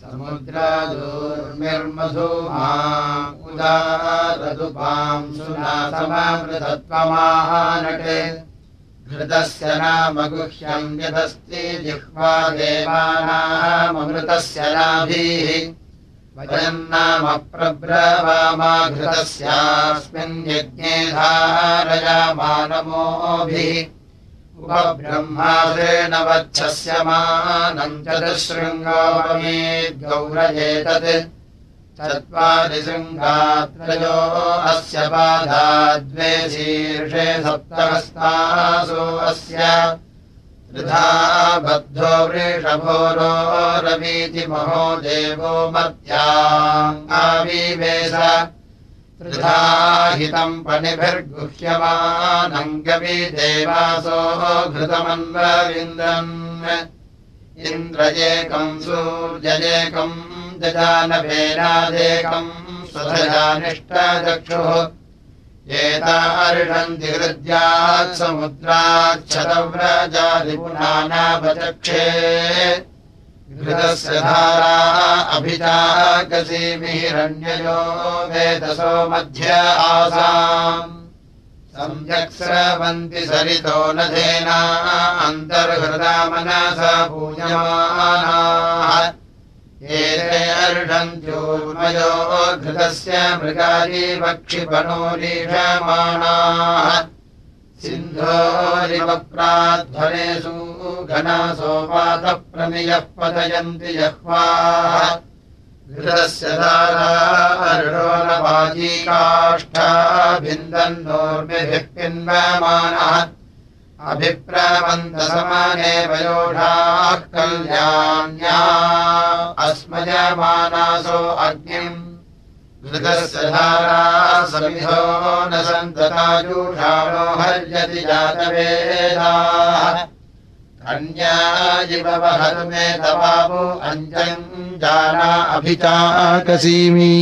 समुद्रादूर्मिर्मधुमा उदारदुपाम् सुनासमामृतत्वमाहानटे घृतस्य नाम गुह्यम् यदस्ति जिह्वा देवानाममृतस्य नाभिः। वयम् नाम प्रब्रवामा घृतस्यास्मिन् यज्ञे धारयामानमोभिः उपब्रह्मासेन वच्छस्य मानम् चतुशृङ्गामे गौरयेतत् चत्वारिशृङ्गात्रयो अस्य बाधा द्वे शीर्षे सप्तहस्तासो अस्य। त्रिधा बद्धो वृषभोरो रवीति महो देवो मध्याङ्गाविवेश त्रिधाहितम् पणिभिर्गुह्यमानम् गवि देवासो घृतमन्वविन्दन्। इन्द्रयेकम् सूर्यजेकम् जजानभेनादेकम् स्वधजानिष्टचक्षुः एतार्षन्ति हृद्यात् समुद्राच्छतव्रजादिपुनानापचक्षे घृतस्य धारा अभिजाकसीमिहिरण्ययो वेदसो मध्य आसाम्। सम्यक् स्रवन्ति सरितो नधेना अन्तर्हृदा मनसा पूयमानाः एते अर्षन्त्योर्मयो घृतस्य मृगाली वक्षिपणोरीषमाणाः सिन्धोरिवप्राध्वरेषु घनासोपातः प्रमियः पतयन्ति जह्वाः घृतस्य दारार्णोनवाजी काष्ठाभिन्दन्नोर्मिभिः पिन्वमानः अभिप्रवन्तसमाने वयोषाः कल्याण्या। अस्मजमानासो अग्निम्। घृतस्य धारा समिधो न सन्ततायुषाणो हर्यति जातवेदाः कन्याजिवहतु मे तवावो अञ्जम् जाना अभिचाकसीमि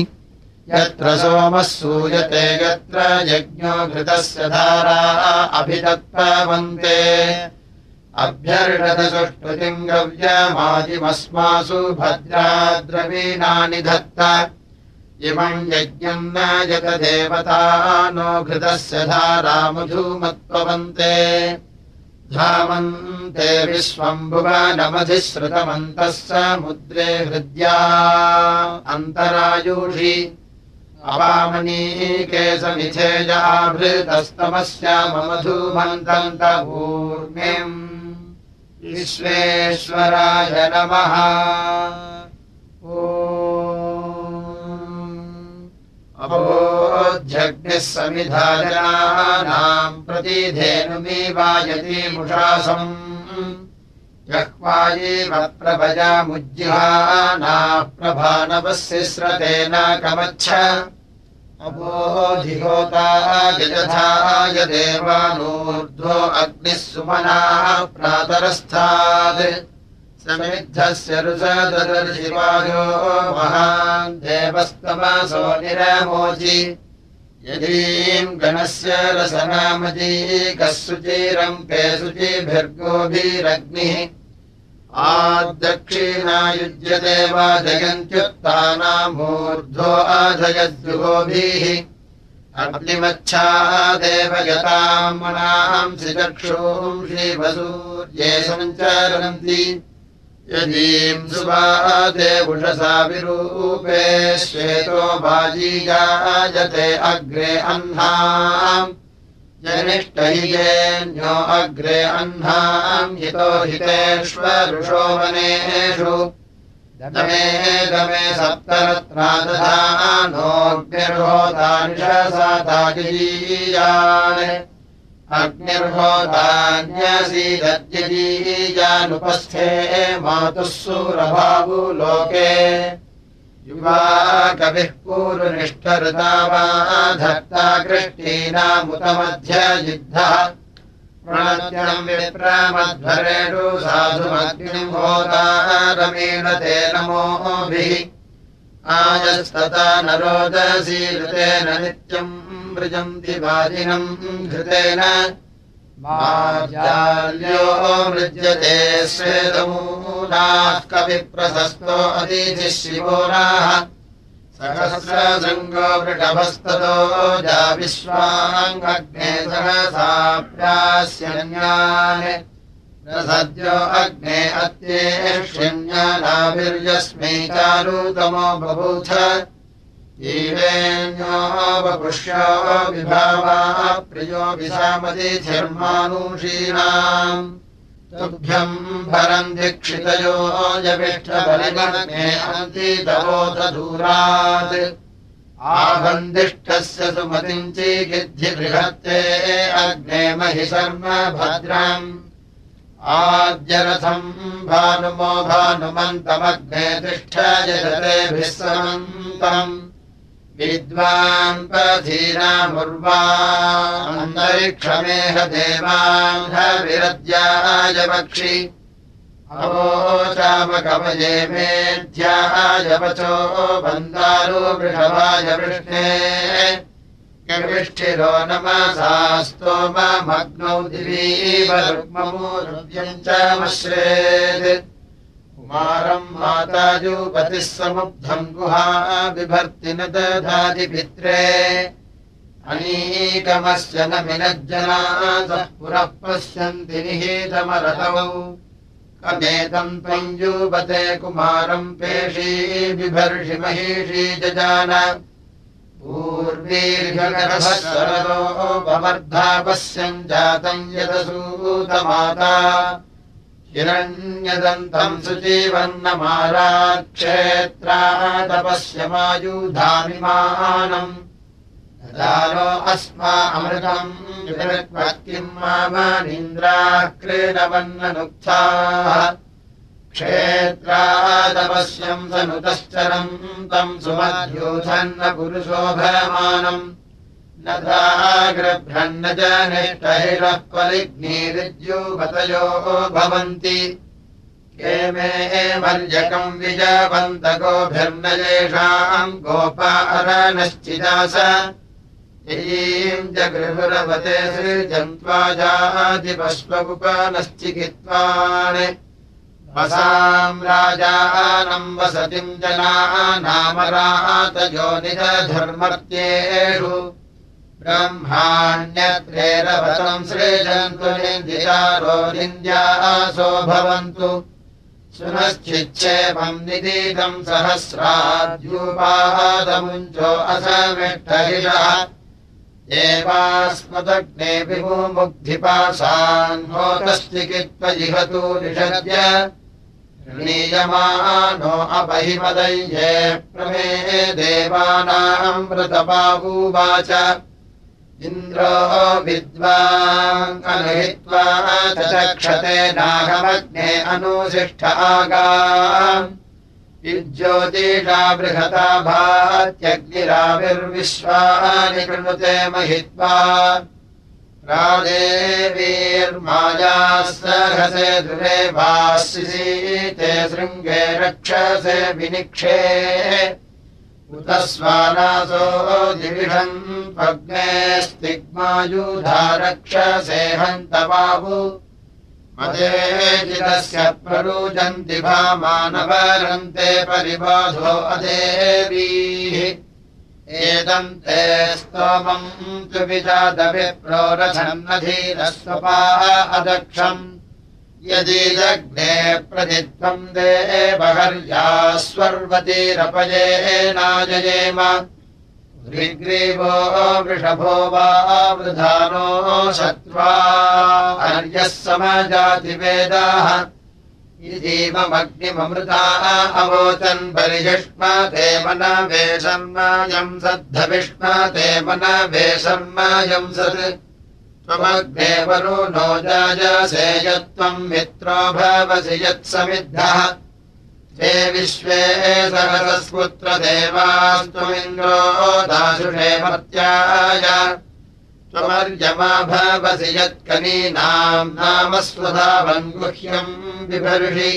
यत्र सोमः सूयते यत्र यज्ञो घृतस्य धारा अभितत्पवन्ते अभ्यर्षदसुष्टुतिम् गव्यमादिमस्मासु भद्राद्रवीणानि धत्त इमम् यज्ञम् न यतदेवता नो घृतस्य धारा मधुमत्पवन्ते धामन्ते विश्वम्भुवनमधिश्रुतमन्तः समुद्रे हृद्या अन्तरायुषि अवामनीके समिथेजाभृतस्तमस्य ममधूमन्तन्तपूर्णिम् विश्वेश्वराय नमः अबोध्यग्निः समिधाजनानाम् प्रतिधेनुमीवायतीमुषासम् जह्वायेव प्रभजामुज्जिहानाः प्रभानवस्य स्रतेन कमच्छ अबोधिहोता यजथाय देवानूर्ध्वो अग्निः सुमनाः प्रातरस्थात्। समिद्धस्य रुसदर्शिवायो महान् देवस्तमसो निरमोचि यदीम् गणस्य रसनामजीकः सुचिरम् पे शुचिभिर्गोभिरग्निः वा जयन्त्युत्थानामूर्ध्वो अधयद्युगोभिः अग्निमच्छा देवगताम् मनांसि चक्षूंषि वसूर्ये सञ्चरन्ति यदीम् सुवादे उषसा विरूपे श्वेतो बाजीगायते अग्रे अह्नाम् जनिष्ठहिजेन्यो अग्रे अह्नाम् हितो हितेष्वरुषो वनेषु। दमे दमे सप्तरत्नादधानोऽग्निर्होतानिषसाताजीयान् अग्निर्होतान्यसीदज्यजीयानुपस्थे मातुः सूरभावु लोके। युवा कविः पूर्वनिष्ठऋता वा धत्ता कृष्टीनामुतमध्ययुद्धः प्रणत्यम् विप्रमध्वरेषु साधुमग्निम् होतारमेण ते नमोभिः आयस्तता न रोदसी मृजन्ति वादिनम् घृतेन। मृज्यते स्वेदमूनाः कविप्रशस्तो अतिथिः सहस्रशृङ्गो वृषभस्ततो जा विश्वाङ्गग्ने सहसाप्यास्यन्यान्। सद्यो अग्ने अत्येष्यन्यानाभिर्यस्मै चारुतमो बभूथ ीवेण्योपपुष्यो विभावा प्रियो विशामतिथिर्मानुषीणाम् तुभ्यम् भरम् दीक्षितयो यविष्ठबलिगणे अन्तितवोत दूरात् आबन्दिष्टस्य सुमतिम् चीगिद्धि बृहत्ते अग्ने महि शर्म भद्रम्। आद्यरथम् भानुमो भानुमन्तमग्ने तिष्ठ पक्षि अवोचामकवये मेध्याय वचो बन्दारो वृषभाय वृष्णे कविष्ठिरो नमसा स्तोमग्नौ दिवीव रुग्ममूर्व्यम् चमश्रेत् कुमारम् माताजूपतिः समुग्धम् गुहा बिभर्ति न दधातिपित्रे अनीकमस्य न मिनज्जनासः पुरः पश्यन्ति निहितमरतौ कमेतम् त्वञ्जूपते कुमारम् पेशी बिभर्षि महिषी जजान। पूर्वीर्घगर्भस्वरतो भवर्धा पश्यम् जातम् यदसूतमाता हिरण्यदन्तम् सुजीवन्नमाराक्षेत्रादपश्यमायुधामिमानम् दानो अस्मा अमृतम् किम् मानीन्द्राः क्रीडवन्ननुक्थाः क्षेत्रादपश्यम् सनुतश्चरम् तम् सुमध्यूधन्न पुरुषोभयमानम् ग्रभ्रन्न जनिष्ठहिरः परिग्निरिद्युपतयो भवन्ति। के मे मर्यकम् विजवन्तगोभिर्न येषाम् गोपारनश्चिदास यीम् जगृहुरवते सृजन्त्वा जातिपश्वगुपनश्चिकित्वान्। वसाम् राजानम् वसतिम् जनानामरातयो निजधर्मर्त्येषु ब्रह्माण्यत्रेरवतम् सृजन्तु निन्दितारो निन्द्यासो भवन्तु। सुनश्चिच्छेमम् निदीतम् सहस्राद्यूपादमुञ्चो असमिष्ठहिषः एवास्मदग्ने विमुमुग्धिपासान्होतश्चिकित्वजिहतु निषद्य। नीयमानो अपहिमदय्ये प्रमे देवानाम् मृतपावूवाच इन्द्रो विद्वाङ्कनुहित्वा चक्षते नागमग्ने अनुशिष्ठ आगा युज्योतिषा बृहता भात्यग्निराविर्विश्वानि कृणुते महित्वा। रादेवीर्मायाः सहसे दुरे वासिसीते शृङ्गे रक्षसे विनिक्षे उत स्वानासो दिविषम् भग्ने स्तिग्मायुधा रक्षसे हन्तबाहु मदेजितस्य प्ररुजन्ति भामानवरन्ते परिबाधो अदेवीः। एदम् ते स्तोमम् तु विजातविप्रोरथन्नधीरः स्वपाः अदक्षम् यदीदग्ने प्रतित्वम् देवहर्यास्वर्वतीरपयेनाजयेम विग्रीवो वृषभो वा वृधानो शत्वा हर्यः समजातिवेदाः। इतीममग्निममृताः अवोचन् बलिष्म ते मन वेशन्मायम् सद्धविष्म ते मन वेशन्मायम् सत् त्वमग्नेवरो नो जायसे यत्त्वम् मित्रो भवसि यत्समिद्धः। ते विश्वे सहसस्पुत्रदेवास्त्वमिन्द्रो दासुषे मर्त्याय त्वमर्यमा भवसि यत्कनीनाम् नाम स्वधावन् गुह्यम् बिभर्षि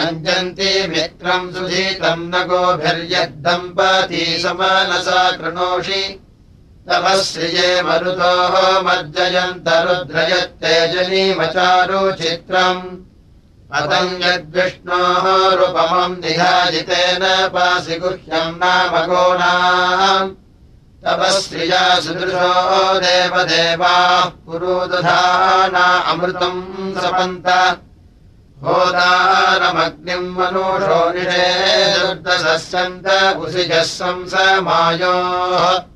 अञ्जन्ति मित्रम् सुधीतम् न गोभिर्यद्दम्पती समनसा कृणोषि तपःश्रिये मरुतोः मज्जयन्तरुद्रयत्तेजनीमचारुचित्रम् पतम् यद्विष्णोः रूपमम् निधाजितेन पासि गुह्यम् नाम गोणाम्। तपःश्रिया सुदृशो देवदेवाः पुरोदधाना अमृतम् सपन्त। होदारमग्निम् मनुषो निषेदुर्दशस्यन्त कुसिजः संसमायोः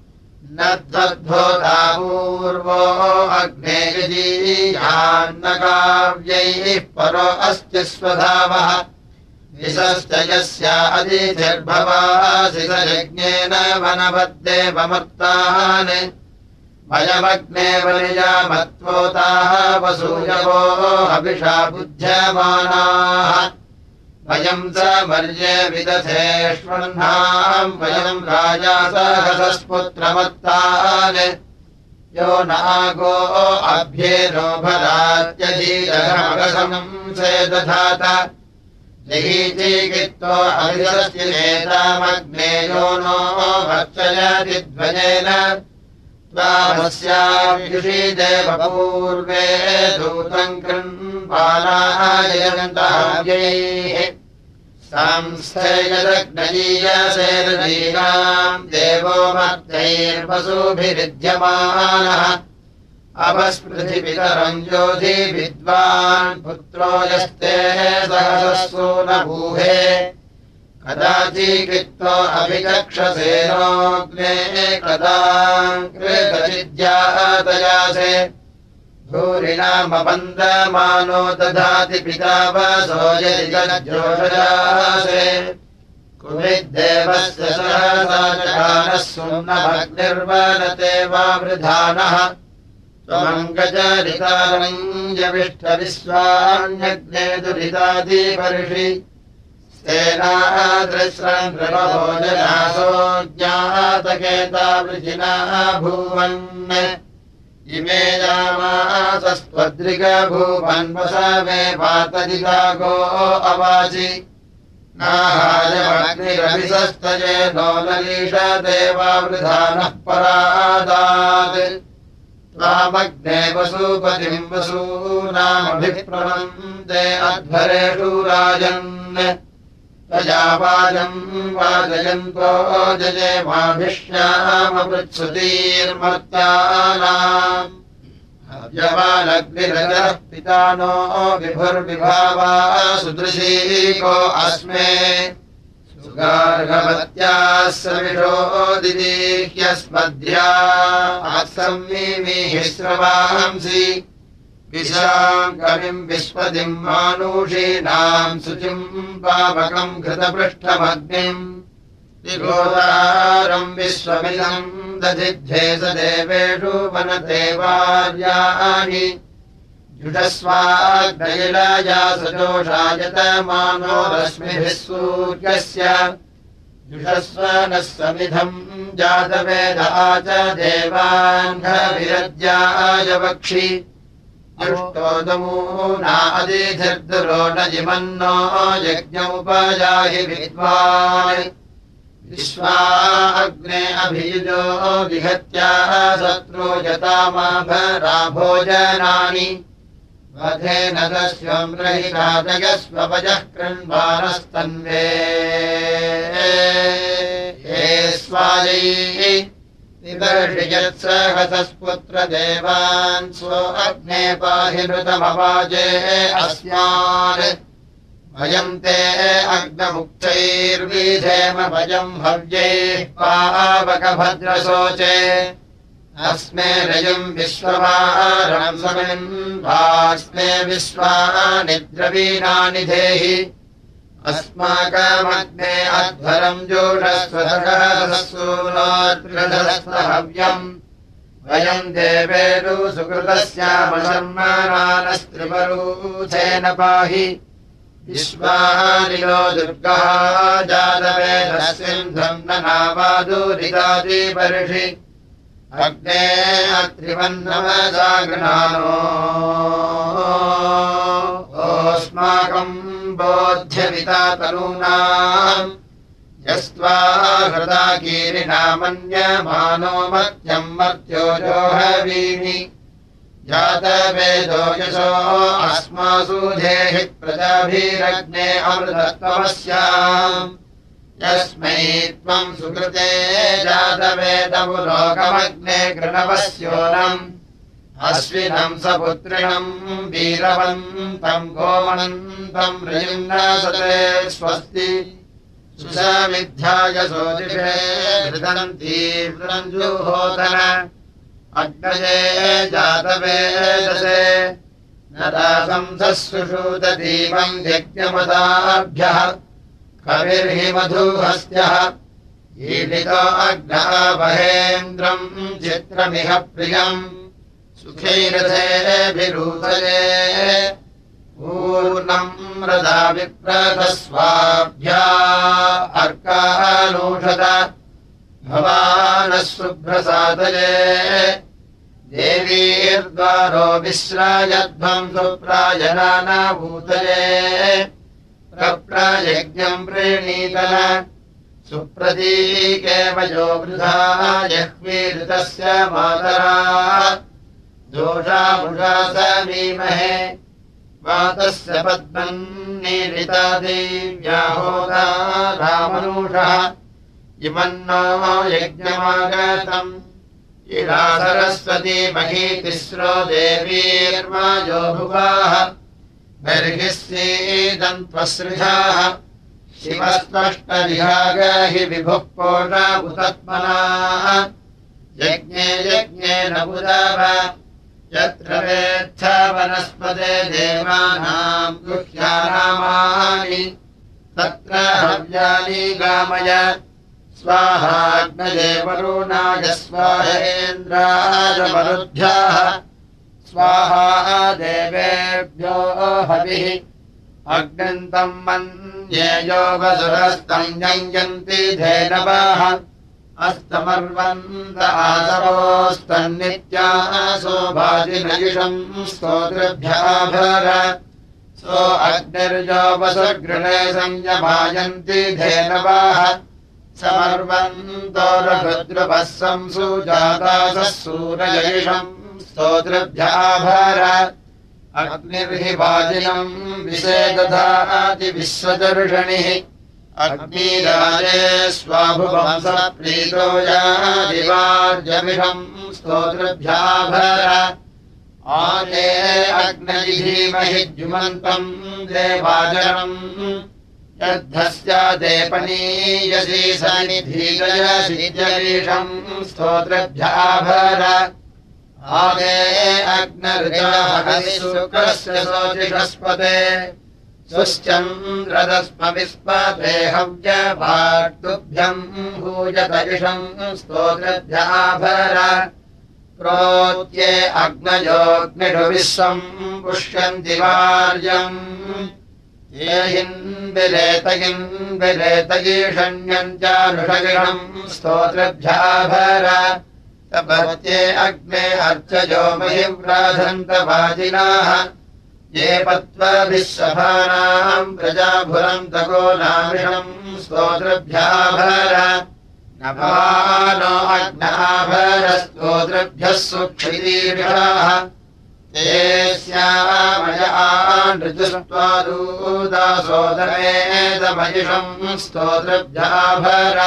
न त्वद्भोता पूर्वो अग्नेयजीयान्नकाव्यैः परो अस्ति स्वधावः। विशश्च यस्या अतिथिर्भवासि स यज्ञेन वनवद्देवमर्तान्। वयमग्ने वनिजामत्वोताः वसूयवो अभिषा बुध्यमानाः वयम् स मर्ये विदधेष्वह्नाम् वयम् राजा सहसस्पुत्रमत्तान्। यो नागो अभ्येनो भरात्यधीरमगसमम् से दधात जहीचीकित्तो अभिरस्येतामग्ने यो नो त्वामस्यायुषी देवपूर्वे दूतम् कृन्पालायन्तः संस्थैरग्नजीयसेरजीनाम् देवो मर्त्यैर्वसुभिरुध्यमानः अपस्पृथिपितरम् ज्योति विद्वान् पुत्रो यस्ते सहसस्सो न भूहे कदाचिकृत्तो अभिचक्षसेनोऽग्ने कदा कृतचिद्यातयासे भूरिणामबन्दमानो दधाति पिता वसोजोषयासे कुविद्देवस्य सहसानः सुम्नभग्निर्वनते वा वृधानः। त्वमङ्गचरितारञ्जविष्ठविश्वान्यग्ने दुरितादिपर्षि ज्ञातकेतावृजिनाः भूवन् इमे यामासस्त्वद्रिगभूवन्वस मे पातदिता गो अवाचि नाहायमग्निरभिसस्तये नो ललीष देवावृधानः परादात् त्वामग्ने वसूपतिम् वसूनामभिप्रवन्ते अध्वरेषु राजन् वाजम् वाजयन्तो जये माभिष्यामपृत्सुतीर्मर्त्यानाम् यवानग्निरजः पिता नो विभुर्विभावा सुदृशीको अस्मे। सुगार्हवत्याः सविषो दिदीह्यस्मद्या। आत्संमिमिहिस्रवांसि विशाम् कविम् विश्वदिम् मानुषीणाम् शुचिम् पावकम् घृतपृष्ठमग्निम् विगोदारम् विश्वमिदम् दधिध्ये स देवेषु वनदेवार्याणि जुषस्वाग्नैलाया सजोषायत मानो रश्मिभिः सूर्यस्य। जुषस्व नः समिधम् जातवेदा च देवान्धविरद्याय वक्षि अष्टोदमूनादिधिर्दुरो न जिमन्नो यज्ञमुपजाहि विद्वान्। विश्वा अग्ने अभियुजो विहत्याः शत्रो यतामाभरा भोजनानि वधेन दस्वम् रहिराजयस्वपजः कृन्वानस्तन्वे हे स्वायै निवर्षयत्सहसस्पुत्रदेवान् स्व अग्ने पाहि नृतमवाजे अस्मान् वयम् ते अग्नमुक्तैर्विधेम वयम् हव्यैः पावकभद्रशोचे। अस्मे रयम् विश्ववारम् समिन् भास्मे विश्वानिद्रवीणानि देहि अस्माकमग्ने अध्वरम् जोषस्वहव्यम् वयम् देवेषु सुकृतस्यामशर्मानस्त्रिवरूथेन पाहि। विश्वानिलो दुर्गः जातवेदस्यन्धम् न नावादुरितादिपर्षि अग्ने अत्रिवन्नवजागृणानो ओस्माकम् बोध्यविता तनूनाम् यस्त्वा हृदा कीरिणामन्यमानो मत्यम् मर्त्योजोहवीमि जातवेदो यशो अस्मासु धेहि प्रजाभिरग्ने अमृतत्वमस्याम्। यस्मै त्वम् सुकृते जातवेदमुलोकमग्ने कृणवस्योनम् अश्विनम् सपुत्रिणम् वीरवन्तम् गोमनन्तम् रयुन्नासते स्वस्ति। सुषमिध्याय सोदिषे हृदन्तीव्रञ्जुहोदन अग्नये जातवेदसे न दासंसः सुषूतदीपम् यज्ञमदाभ्यः। कविर्हि मधुहस्त्यः ईलितो अग्नावहेन्द्रम् चित्रमिह प्रियम् सुखैरथेभिरूतये पूर्णम् रदा विप्रथस्वाभ्या अर्कानूषत भवानः शुभ्रसादये देवीर्द्वारो विश्रायध्वम् सुप्रायनानाभूतये प्रप्रयज्ञम् प्रेणीतन सुप्रतीकेव यो वृथा जह्वीऋतस्य मातरा दोषामुषा समीमहे वातस्य पद्मन्निरिता देव्याहोदा रामनूषः। इमन्नो यज्ञमागतम्। इडा सरस्वती मही तिस्रो देवीर्माजो भुवाः। बर्हिस्येदन्त्वसृजाः शिवस्पष्टविहाग हि विभुः कोणाबुतत्मनाः यज्ञे यज्ञेन बुधाव यत्र वेत्थ वनस्पते देवानाम् गुह्यानामानि तत्र हव्यानि गामय स्वाहाग्नदेवरुणाय स्वाहेन्द्राजमरुद्भ्याः। स्वाहा देवेभ्यो हविः। अग्नन्तम् मन्ये योगसुरस्तम् यञ्जन्ति धेनवाः अस्तमर्वन्त आसवोस्तन्नित्यासो भाजिनयुषम् स्तोतृभ्याभर सो अग्निर्योपसगृहे संयमायन्ति धेनवाः। समर्वन्तो रघुद्रुपः संसुजातासः सूरजयुषम् स्तोतृभ्याभर अग्निर्हि वाजिनम् विषेदधाति विश्वदर्शनिः अग्निराजे स्वाभुवंस प्रीतो यादिवार्यमिषम् स्तोतृभ्याभर आजे अग्नजिधीमहि द्युमन्तम् देवाजनम् यद्धस्यादेपनीयसी सनिधीजयसि जरीषम् स्तोतृभ्याभर आदे अग्नर्जाहविशुक्रस्य शोचिषस्पते सुश्चन्द्रदस्मविस्पते हव्यवार्तुभ्यम् भूयतरिषम् स्तोत्रभ्याभर प्रोत्ये अग्नयोऽग्निषु विश्वम् पुष्यन्ति वार्यम् ये हिन्विरेतयिन्विरेतयीषण्यम् चानुषगिणम् स्तोत्रभ्याभर तपत्ये अग्ने अर्चयो महिव्राधन्तवाजिनाः ये पत्वभिश्वभानाम् प्रजाभुरन्तको नामिषम् स्तोतृभ्याभर नभानो अग्नाभर स्तोतृभ्यः सुक्षितीर्षाः ते स्यामय आनृजुस्त्वादूदासोदरेदमयिषम् स्तोतृभ्याभर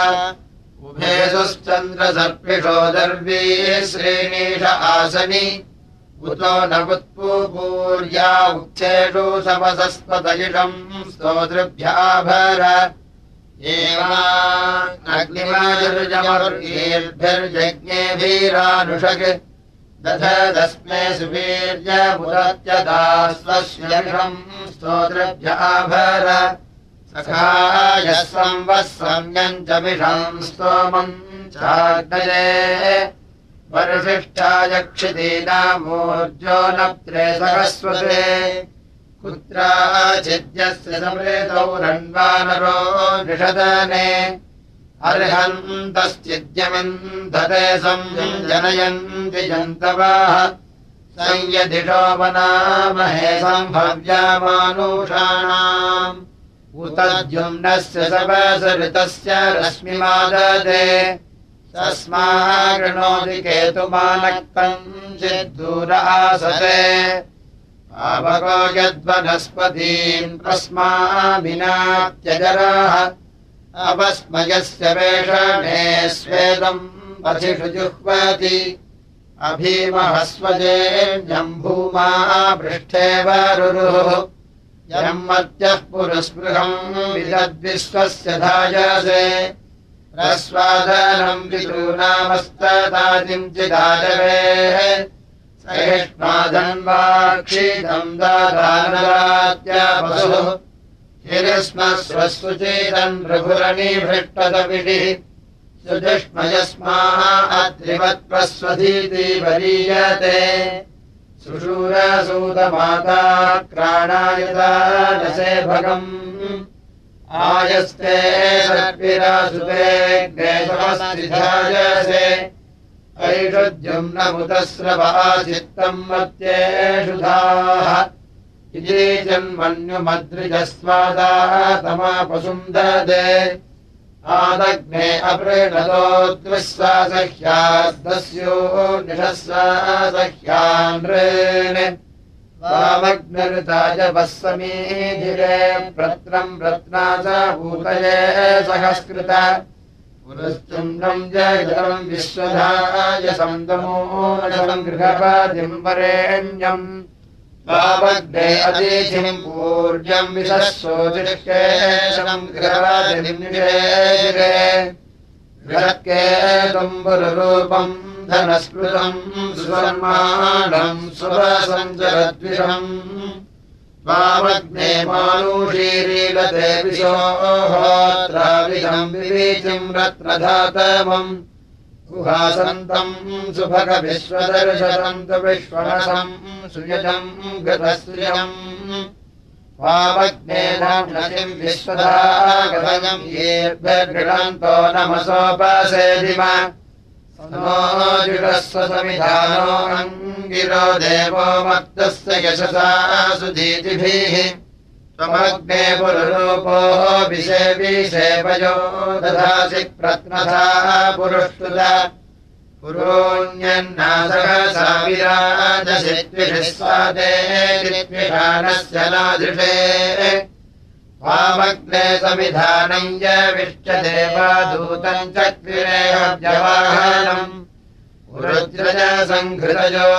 उभेषुश्चन्द्रसर्पिषो दर्वी श्रेणीष आसनि उतो न उत्पूर्या उच्छेषु समसस्पतयिषम् स्तोतृभ्याभर। एवाग्निमायुर्जमर्गेर्भिर्यज्ञेभिरानुषक् दधदस्मे सुवीर्यमुदत्यदा स्वस्यषम् स्तोतृभ्याभर। सखायः संवत्सम्यम् च विषम् स्तोमम् चाग्नये वर्षिष्ठायक्षितीनामूर्जो नप्त्रे सरस्वते कुत्राचिद्यस्य समृतौ रण्वानरो निषदने। अर्हन्तश्चिद्यमिन्धते संजनयन्ति जन्तवाः। संयदिषो वनामहे सम्भव्यामानुषाणाम्। उतद्युम्नस्य सवसऋतस्य रश्मिमाददे तस्मागृणोति केतुमानक्तम् चिद्दूर आसते आवको यद्वनस्पतीम् तस्मामिनात्यजराः अपस्मयस्य वेषणे स्वेदम् पथिषु जुह्वति अभीमहस्वजेम्भूमा पृष्ठे वरुरुः यम् मत्यः पुरस्पृहम् विदद्विश्वस्य धायसे प्रस्वादनम् विदूनामस्तदादिम् चिदाजवेः सहिष्मादन्वाक्षीतम् दादानरात्यापसुः हिरस्मस्वस्वचेतन् प्रभुरणीभृष्टदपिडिः सुजुष्मयस्माः अत्रिवत्प्रस्वधीति वरीयते सुषूरसूतमाता क्राणायता नसे भगम् आयस्ते सर्विरासुते ग्नेशमस्तिधायसे ऐषुद्युम्नमुतस्रवा चित्तम् मत्येषुधाः इति जन्मन्युमद्रिजस्वादाः तमापसुन्ददे आदग्ने अपृणतो निषस्वासह्यान् वामग्निरुताय वःसमीधिरे प्रत्रम् रत्ना च भूतये सहस्कृत। पुरश्चन्द्रम् जगम् विश्वधाय सन्दमो गृहपतिम् वरेण्यम् वामग्ने अतिथिम् पूर्जम् विशस्वोजिष्केशम् गृहपतिनिषेजिरे बृहत्केतुम्बुररूपम् धनस्मृतम् सुवर्माणम् मानुषीरीलते विशोहोत्राविधम् विवीचिम् रत्नधातमम् गुहासन्तम् सुभगविश्वदर्शनन्तु विश्वरसम् सुयजम् गतश्रियम् वामग्नेनम् विश्वदागतम् येभ्यगृहन्तो नमसोपसेदिम समिधानो अङ्गिरो देवो मत्तस्य यशसा सुधीतिभिः। त्वमग्ने पुरुरूपो विषेविषेवयो दधासि प्रत्नथा पुरुष्टुत पुरोऽन्यन्नासहसा विराजसि त्विषः स्वादे त्विषानस्य नादृशे वामग्ने समिधानम् यविष्टदेवादूतम् चक्रिरेहव्यवाहनम् रुद्रज सङ्घृतयो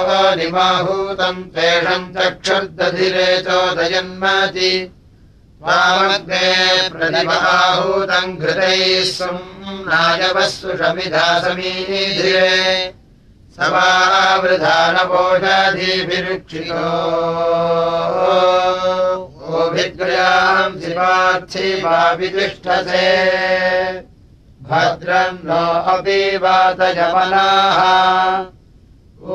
निमाहूतम् त्वेषम् चक्षुर्दधिरे चोदयन्मति वामग्ने प्रतिमाहूतम् घृतैः स्वम् नायवस्सुषमिधा समीधिरे समावृधानपोषाधिभिरुक्षितो गोभिद्वयाम् शिवार्थि नो अपि वातयमनाः। ओ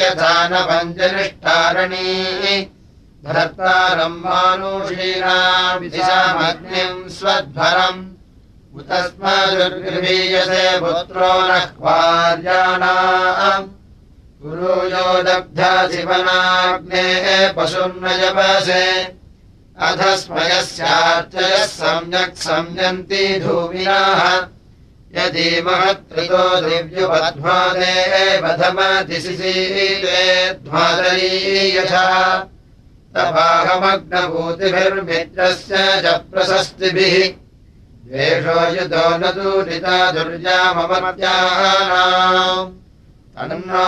यथा न पञ्चनिष्ठारणी भर्तारम् मानुषीणामिधिशामग्निम् स्वध्वरम्। उतस्मदुर्गृहीयसे पुत्रो नः क्वार्याणाम् गुरो यो दग्धा शिवनाग्नेः पशुर्नयवसे अधस्मयस्यार्चयः सम्यक् संयन्ति धूमिनाः यदि महत्कृतो दिव्युपध्वादे ध्वादरी यथा तवाहमग्नभूतिभिर्मित्रस्य च प्रशस्तिभिः। द्वेषो युतो न दूरिता दुर्याममत्यानाम् तन्नो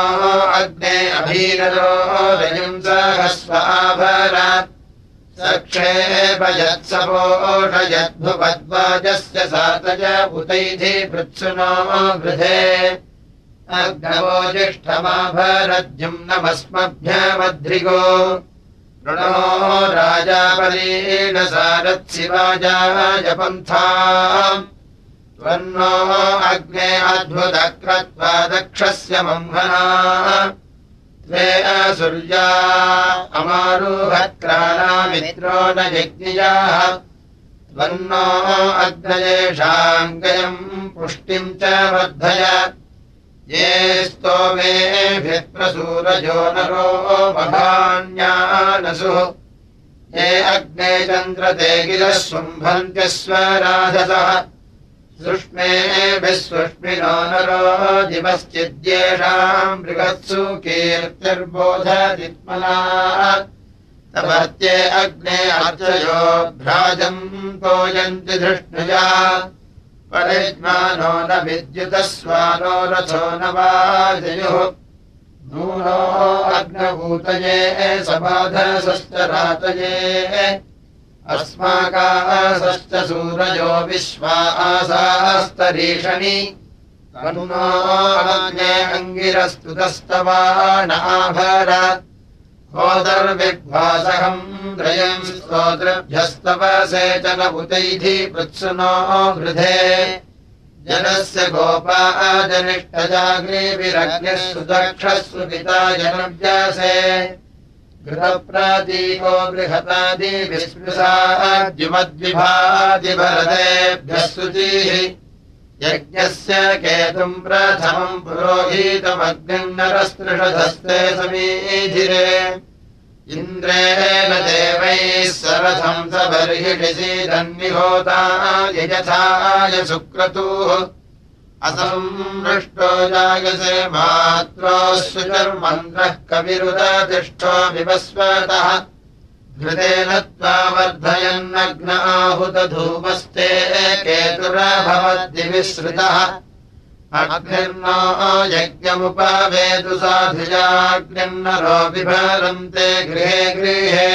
अग्ने अभीनरो रयम् सक्षेपयत्सपोषयद्भुपद्वाजस्य सातज उतैधि पृत्सुनो वृधे। ऋणो राजापरीण सारत्सिवाजाय पन्था। त्वन्नो अग्ने अद्भुतक्रत्वा दक्षस्य मह्मना त्वे असुर्या अमारुहक्राणामित्रो न यज्ञयाः त्वन्नो अग्नयेषाम् गयम् पुष्टिम् च वर्धय। ये स्तोमेभिप्रसूरजो नरो मघान्यानसुः। ये अग्ने चन्द्रते गिरः शुम्भन्त्यस्वराधसः सुष्मेभिः नरो दिवश्चिद्येषाम् बृहत्सु कीर्तिर्बोधदित्मना तमर्त्ये अग्ने अर्चयो भ्राजम् पोयन्ति धृष्णुजा। परिज्ञानो न विद्युतस्वानो रथो न वाजयुः नूनो अग्नभूतये सबाधसश्च रातये अस्माकासश्च सूरजो विश्वा आसास्तरीषणि अङ्गिरस्तुतस्तवा नाभर होदर्विभ्वासहम् त्रयम् स्तोतृभ्यस्तव सेचनभुतैः पृत्सुनो हृधे जनस्य गोपा जनिष्ठजाग्निभिरग्निः सुदक्षः पिता जनव्यासे घृतप्रातीको बृहतादिविस्पृशाद्युमद्विभादिभरतेभ्यः शुचिः। यज्ञस्य केतुम् प्रथमम् पुरोहितमग्निन्नरस्तृषधस्ते समीधिरे। इन्द्रेण देवैः सरथम् स बर्हिषिसीदन्निहोता यथाय सुक्रतुः असंमृष्टो जागसे मात्रोऽशुचर्मन्त्रः कविरुदतिष्ठो विवस्वतः। घृतेन त्वा वर्धयन्नग्न आहूतधूमस्ते केतुरभवद्दिविश्रितः अग्निर्नो यज्ञमुपवेतु साधुजाग्निर्नरो बिभरन्ते गृहे गृहे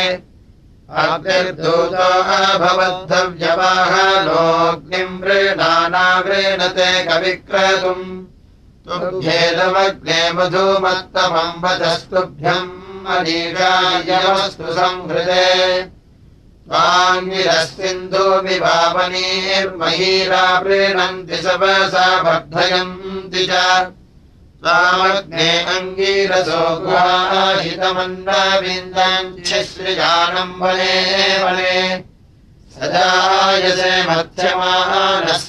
अग्निर्दूतो अभवद्धव्यवाहनोऽग्निम् वृणानावृणते कविक्रतुम्। तुभ्येदमग्ने मधुमत्तमम् वदस्तुभ्यम् अनीगायमस्तु संहृदे त्वाङ्गिरस्सिन्धुमिवावनीर्महीरा प्रीणन्ति सवसा वर्धयन्ति च त्वामग्ने अङ्गीरसो गुहाहितमन्दाविन्दाञ्छिश्रिजानम् वने सदायसे मध्यमानः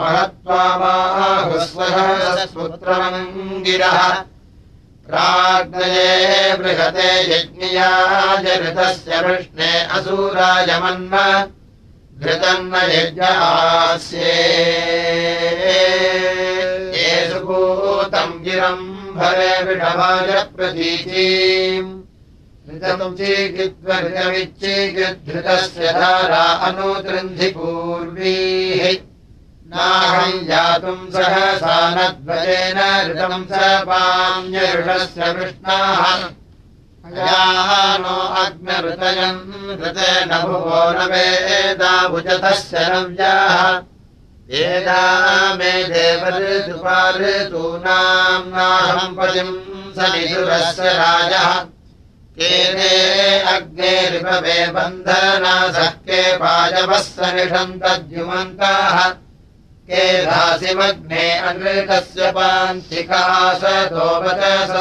महत्त्वामाहुस्वः पुत्रमङ्गिरः प्राग्नये बृहते यज्ञयाजऋतस्य वृष्णे असूरायमन्म घृतन्न यज्ञास्ये ये सुभूतम् गिरम् भरे विषभाज प्रतीचीम् ऋतम् चीकृत्वऋतमिच्चीकृद्धृतस्य धारा अनुतृन्धि पूर्वीः नाहम् जातुम् सहसा नध्वजेन ऋतम् स पान्यऋषस्य कृष्णाः नो ऋतेन भुवो न वेदाभुजतस्य नव्याः वेदा मे देवऋतुपाऋतूनाम् नाहम् पतिम् स निधुरस्य राजः। केने अग्ने ऋपवे बन्धनासः के केधासिमग्ने अनृतस्य पान्थिकाशतोपचसः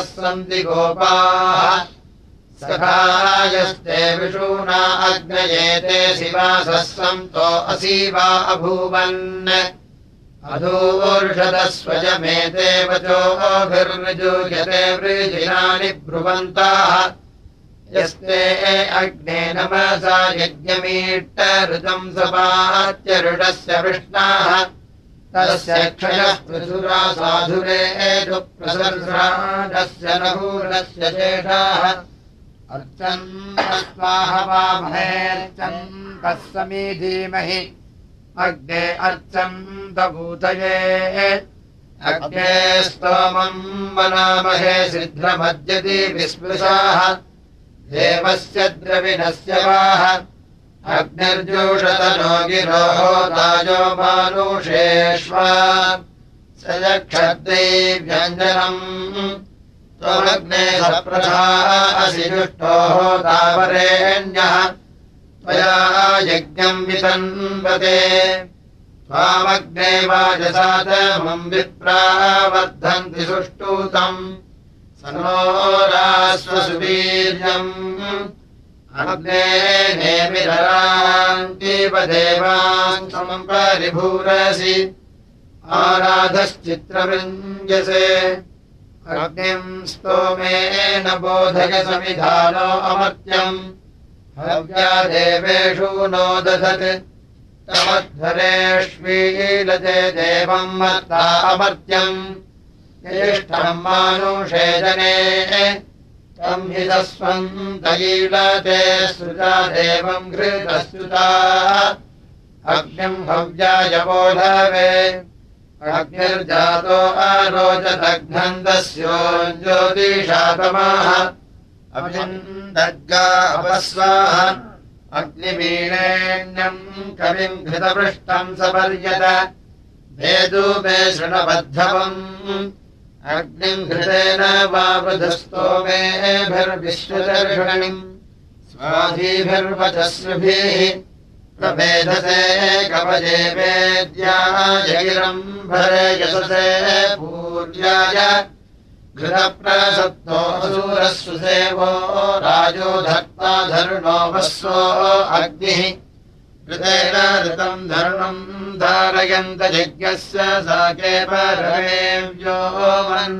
सन्ति गोपाः सखायस्ते विषूणा अग्नयेते शिवासः सन्तो असीवा अभूवन्। अधूर्षदस्वजमेते वचोभिर्निजूयते वृजिनानि ब्रुवन्ताः। यस्ते अग्ने नमसा यज्ञमीट्ट ऋतम् सपात्यरुडस्य विष्णाः। तस्य क्षयः प्रसुरा साधुरे प्रसर्षाडस्य नहूर्णस्य शेषाः अर्चन् स्वाहवामहेऽर्चन् कस्समी धीमहि अग्ने अर्चन्तभूतये अग्ने स्तोमम् वनामहे सिद्धमद्यति विस्पृशाः। देवस्य द्रविणस्य वाह अग्निर्जोषतनो गिरोहो ताजो मानुषेष्वा। सयक्षद्रै व्यञ्जनम् त्वमग्ने सप्रधा असि दुष्टोः तावरेण्यः त्वया यज्ञम् वितन्वते। त्वामग्ने वाजसातमम् विप्रावर्धन्ति सुष्टूतम् स नो रास्वसुवीर्यम् अग्ने नेमिररान्तीव देवान् समम् परिभूरसि। आराधश्चित्रवृञ्जसे अग्निम् स्तोमेन बोधय समिधानो अमर्त्यम्। हव्या देवेषु नो दधत्। तमध्वरेष्वीलते देवम् मत्ता अमर्त्यम्। ज्येष्ठम् मानुषे जने। तम् हि तस्वन्तयीलते सुता देवम् घृतस्तुता। अग्निम् हव्याय बोधवे अग्निर्जातो आरोचदघ्नन्दस्यो ज्योतिषातमाः अभिन्दर्गा अपस्वाः अग्निवीणेण्यम् कविम् घृतपृष्टम् सपर्यत। भेदू मे शृणबद्धवम्। अग्निम् घृतेन वा वृधस्तोमेभिर्विश्वदर्षणिम् स्वाधीभिर्वचस्विभिः कवजे वेद्यायगिरम्भरे यशसे पूर्याय घृतप्रसत्तोऽसूरः सेवो राजो धर्ता धरुणो वस्वो अग्निः। ऋतेन ऋतम् धर्मम् धारयन्त यज्ञस्य सा केवलवेव्यो मन्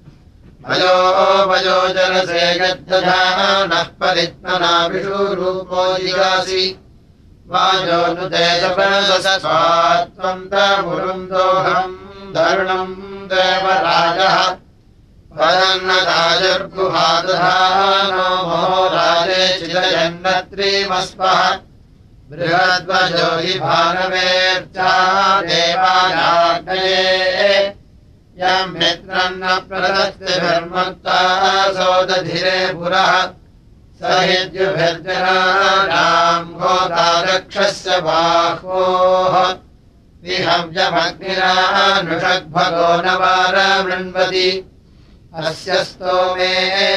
भयो वयो जलसे गद्दधानः परित्मना विषुरूपो जिगासि। वाजो नु देशपदस्वात्वम् तमुरुन्दोहम् धरुणम् देवराजः। मो राजे चिदयन्नत्रीमस्वः बृहद्वजो हि भारवेर्चा देवानाग्नये यम् मित्रम् न प्रदत्ति धर्मत्ता सोदधिरे पुरः। स हिद्युभिर्जनानाम् गोदारक्षस्य बाहोः विहव्यमग्निरानुषग्भगो न वारमृण्वति अस्य स्तोमे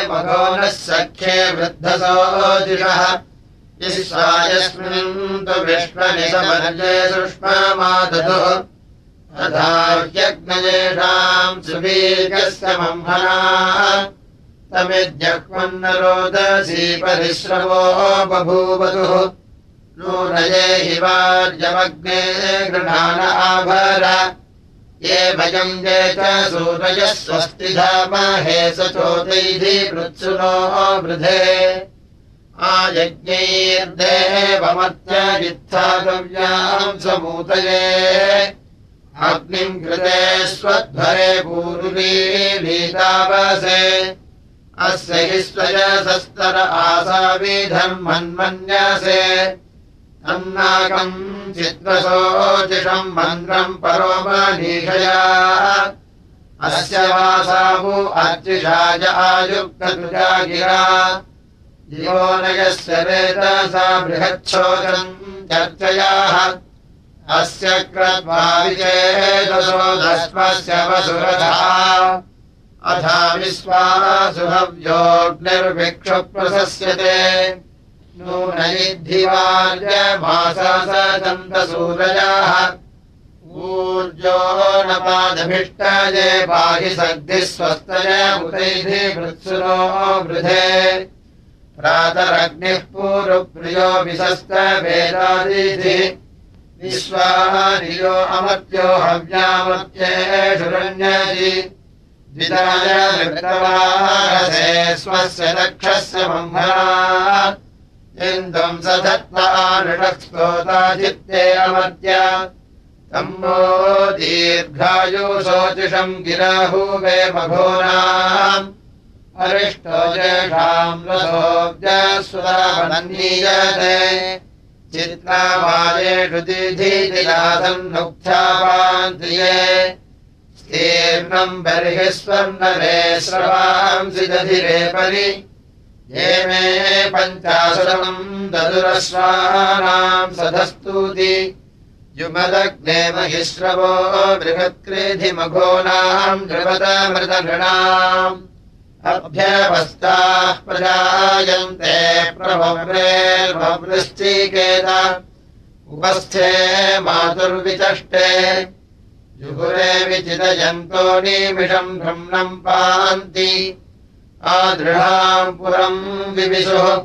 मघो नः सख्ये वृद्धसोजिषः यस्मिन् तु विश्वनिसमर्ये सुष्मादतुः तथा ह्यग्नयेषाम् सुवीर्यस्य मह्मना तमिद्यक्वन्न रोदसी परिश्रमो बभूवतुः। नूनये हि वार्यमग्ने गृहाण आभर। ये भयम् ये च सूरयः स्वस्ति धामहे स चोदैः पृत्सुनो वृधे। आयज्ञैर्देवमत्यजित्थातव्याम् समूतये अग्निम् कृते स्वध्वरे पूर्वीलीतावसे अस्य हि स्वयसस्तर आसाविधर्मन्मन्यसे। अन्नाकम् चित्रसोचिषम् मन्त्रम् परोमनीषया अस्य अर्चिषाय आयुक्ततुजा गिरा। जीवोनयस्य वेदसा बृहच्छोदम् चर्चयाः अस्य क्रत्वाविचेदसो दस्मस्य वसुरथा। अथा विश्वासुहव्योग्निर्भिक्षुप्रशस्यते नूनैद्धिवार्यमाससदन्तसूरजाः ऊर्जो न पादभिष्टये पाहि सग्धिः स्वस्तय उतैः मृत्सुनो वृधे प्रातरग्निः पूर्वप्रियो विशस्तवेदादिः विश्वानियो अमर्त्यो हव्यामर्त्येषुरण्यजि द्विताय वृत्तवारसे स्वस्य दक्षस्य ब्रह्मणा इन्दम् स धत्वा नृषस्तोताचित्ते अमर्त्य। तम्मो दीर्घायुशोचिषम् गिराहुवे मघोनाम् अरिष्टो जेषाम् रसोऽब्जस्वरावनन्नीयते चित्रावायेषु दिधिदिलासन्नुक्थावान्त्रिये स्तीर्णम् बर्हि स्वर्णरे स्रवांसि दधिरे परि। ये मे पञ्चाशतमम् ददुरस्वानाम् सधस्तूति। युमदग्ने महिश्रवो बृहत्क्रेधिमघोनाम् द्रवतमृतनृणाम् अभ्यवस्ताः प्रजायन्ते प्रभव्रेर्भवृश्चिकेत उपस्थे मातुर्विचष्टे। जुगुरे विचितयन्तो निमिषम् भ्रह्मणम् पान्ति। आदृढाम् पुरम् विविशुः।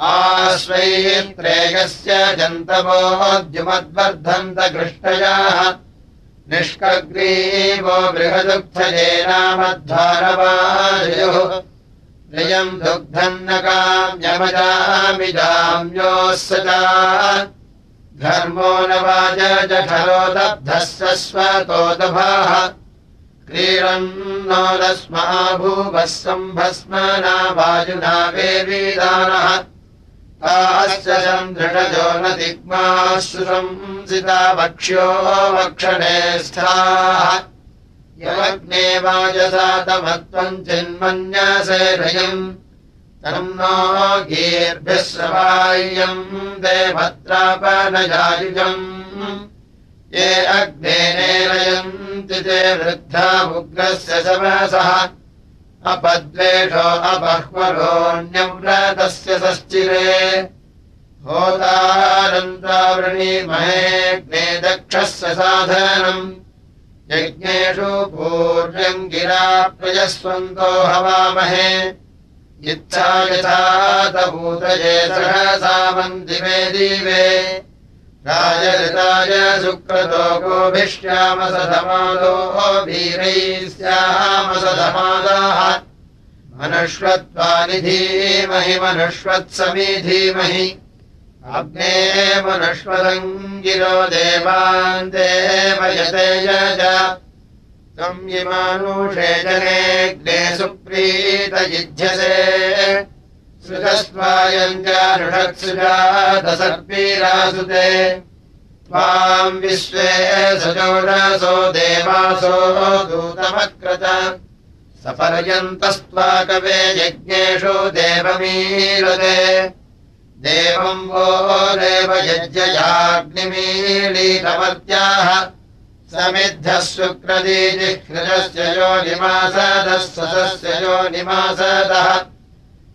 आश्वैत्रेयस्य जन्तवोद्युमद्वर्धन्त कृष्टयाः निष्कग्रीवो बृहदुग्धजेनामध्वारवायुः जयम् दुग्धन्नकाम्यमजामिजाम्योः सदा धर्मो न वाज जठरो दब्धः स्वतोदभाः क्रीडन्नो रस्मा भूवः सम्भस्मना वायुना वेवीदानः दृढजो न दिग्माश्रुशंसिता वक्ष्यो वक्षणे स्थाः। यमग्ने वाजसातमत्वम् चिन्मन्यसेरयम् तम् नो गीर्भिः सवाय्यम् देवत्रापनजायुजम्। ये अग्ने नेरयन्ति ते वृद्धा उग्रस्य समसः अपद्वेषो अपह्वरोऽन्यव्रतस्य सश्चिरे। होतारन्तावृणीमहेऽग्ने दक्षस्य साधनम्। यज्ञेषु पूर्वम् गिरा प्रयस्वन्तो हवामहे। इच्छा यथातभूतये सहसामन्दिवे दिवे राजऋताय सुक्रतो गोभिश्यामसधमादो वीरैः स्यामसधमादाः मनुष्वत्वानि धीमहि मनुष्वत्समी धीमहि अग्ने मनुष्वदम् गिरो देवान् देवयते यज त्वम् इमानुषे जनेऽग्ने सुप्रीतयुध्यसे सृजस्त्वायम् चारुषत्सुजातसर्पीरासुते त्वाम् विश्वे सजोषसो देवासो दूतमक्रत सपर्यन्तस्त्वाकवे यज्ञेषु देवमीलते। देवम् वो देवयज्ञयाग्निमीलीतमर्त्याः समिद्धः शुक्रदीजिह्ृजस्य यो निमासदः सदस्य यो निमासदः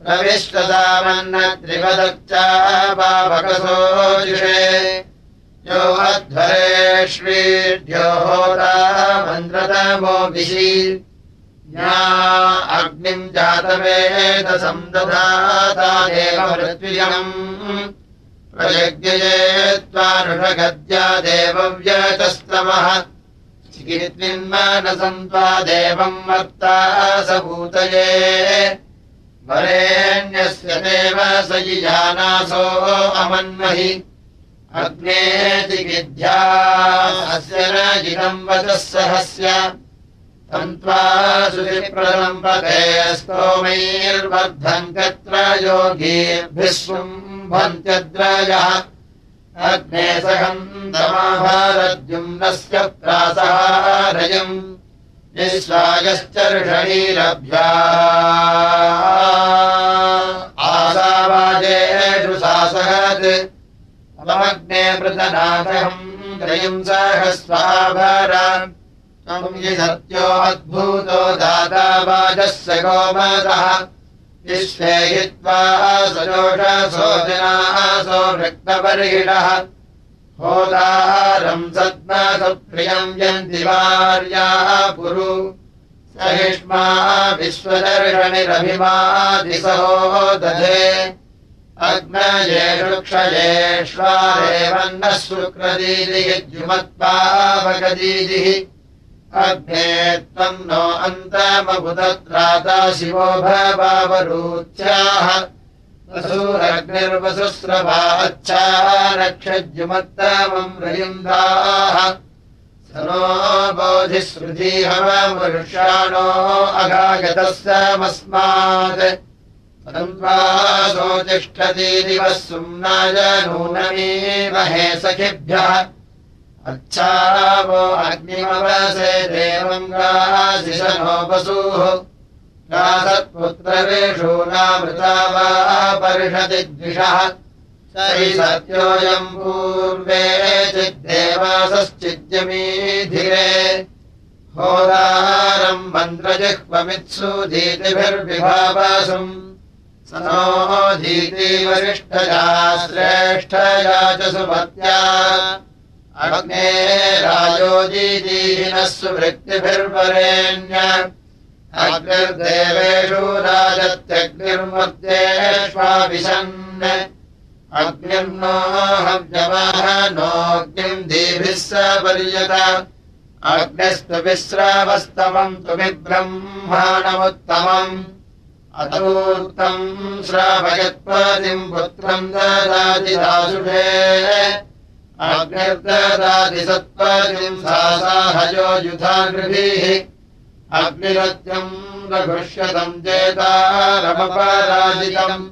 प्रविष्टतामन्नत्रिपदच्चापावकसोजुषे यो अध्वरेष्वीढ्यो होता मन्द्रतमोभिषि ज्ञा अग्निम् जातवेदसम् दधाता देवमृत्विजम् प्रयज्ञये त्वानुषगद्या देवव्यचस्तमः चिकित्विन्मानसन्त्वा देवम् मर्ता स भूतये वरेण्यस्य देव स यिजानासो अमन्महि। अग्ने चिकिध्या अस्य वचः सहस्य। तन्त्वा सुप्रलम्बते स्तोमैर्वर्धन् कत्र योगीर्भिः शुम्भन्त्यद्रजः अग्ने सहन्तमाभारद्युम्नस्य प्रासहारयम् निःश्वायश्चर्षणीरभ्या आसावाजेषु सासहत् अवमग्ने मृतनाथम् त्रयम् हि सत्यो अद्भूतो दाता वाजस्य गोमतः। विश्वे हि त्वा सजोषसो जनासो वृक्तपर्हिणः होदारम् सद्मसप्रियम् यन्ति वार्याः पुरु सहिष्मा विश्वदर्शनिरभिमादिसहो दधे अग्नयेषु क्षयेष्वारेवन्नः शुक्रदीदियुमत्पावकदीदिः अग्ने त्वम् नो अन्तमबुदत्राता शिवो भवावरूच्याः वसूरग्निर्वसुस्रवा अच्छा रक्षज्युमत्तमम् रयुन्दाः नो बोधिश्रुतीहवमृष्याणो अगागतः समस्मात् तिष्ठति दिवः सुम्नाय नूनमीमहे सखिभ्यः। अच्छा वो अग्निमवसे देवङ्गाशिशनोपसूः सत्पुत्रवेषूनामृता वा परिषदि द्विषः सत्योऽयम् पूर्वे चिद्देवासश्चिद्यमीधिरे। होदारम् मन्त्रजिह्वमित्सु धीतिभिर्विभावासुम् स नो धीति वरिष्ठया श्रेष्ठया च सुमत्या अग्ने राजोजीदीनः सुवृत्तिभिर्वरेण्य अग्निर्देवेषु देभिः स पर्यत। अग्निस्तु विश्रावस्तमम् तुमिब्रह्माणमुत्तमम् अतोक्तम् श्रावयत्पदिम् पुत्रम् ददातिदासुषे अग्निर्ददाति सत्पदिम् सा साहयो युधागृभिः अग्निरत्यम् रघुष्यतम् चेतारमपराजितम्।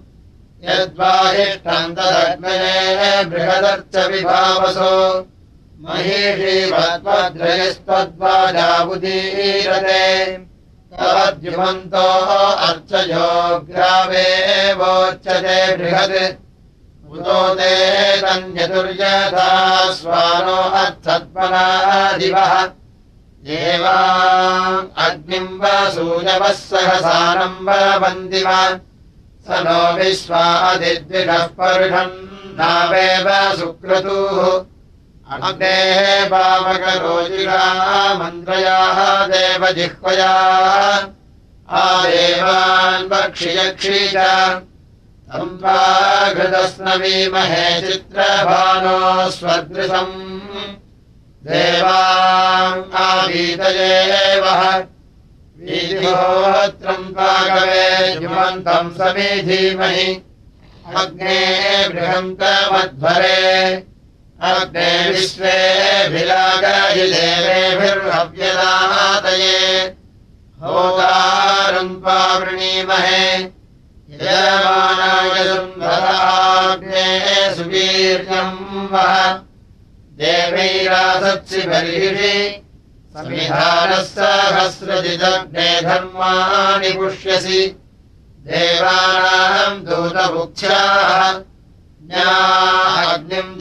यद्वाहिष्ठम् तदग्नये बृहदर्च विभावसो। महेषीवद्वद्रयस्त्वद्वाजाबुदीरते तवद्युमन्तो अर्चयो ग्रावेवोच्यते बृहत्। उतो ते तन्यतुर्यथा स्वानो अर्थत्मनादिवः एवा अग्निम् वसूयवः सहसानम् वन्दिव स नो विश्वादिद्विषः परुषम् नावेव सुक्रतुः। अग्नेः पावकरोजिषा मन्त्रयाः देवजिह्वया। आदेवान् पक्षियक्षी च। सम्पाघृतस्नवीमहे चित्रभानो स्वदृशम् वीतिहोत्रम् पागवे जुमन्तम् समीधीमहि। अग्ने बृहन्तमध्वरे। अग्ने विश्वेऽभिलागाहि देवेभिर्हव्यदातये। होतारम् पावृणीमहे। यजमानाय सुन्दराग्ने सुवीर्यम् वः देवैरासत्सि बर्हिषि समिधानः सहस्रजिदग्ने धर्माणि पुष्यसि। देवानाम् दूतमुख्याः। ज्ञाग्निम्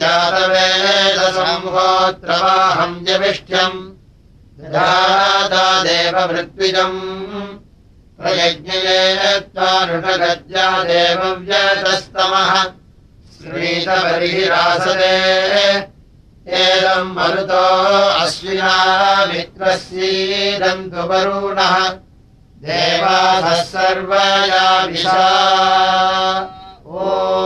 दाता देवभृत्विजम् प्रयज्ञये त्वानुषगज्या देवव्यतस्तमः श्रीतबर्हिरासदे एदम् मरुतो अश्विना मित्रस्यीदम् तु वरुणः। देवासः सर्वया विशा ओ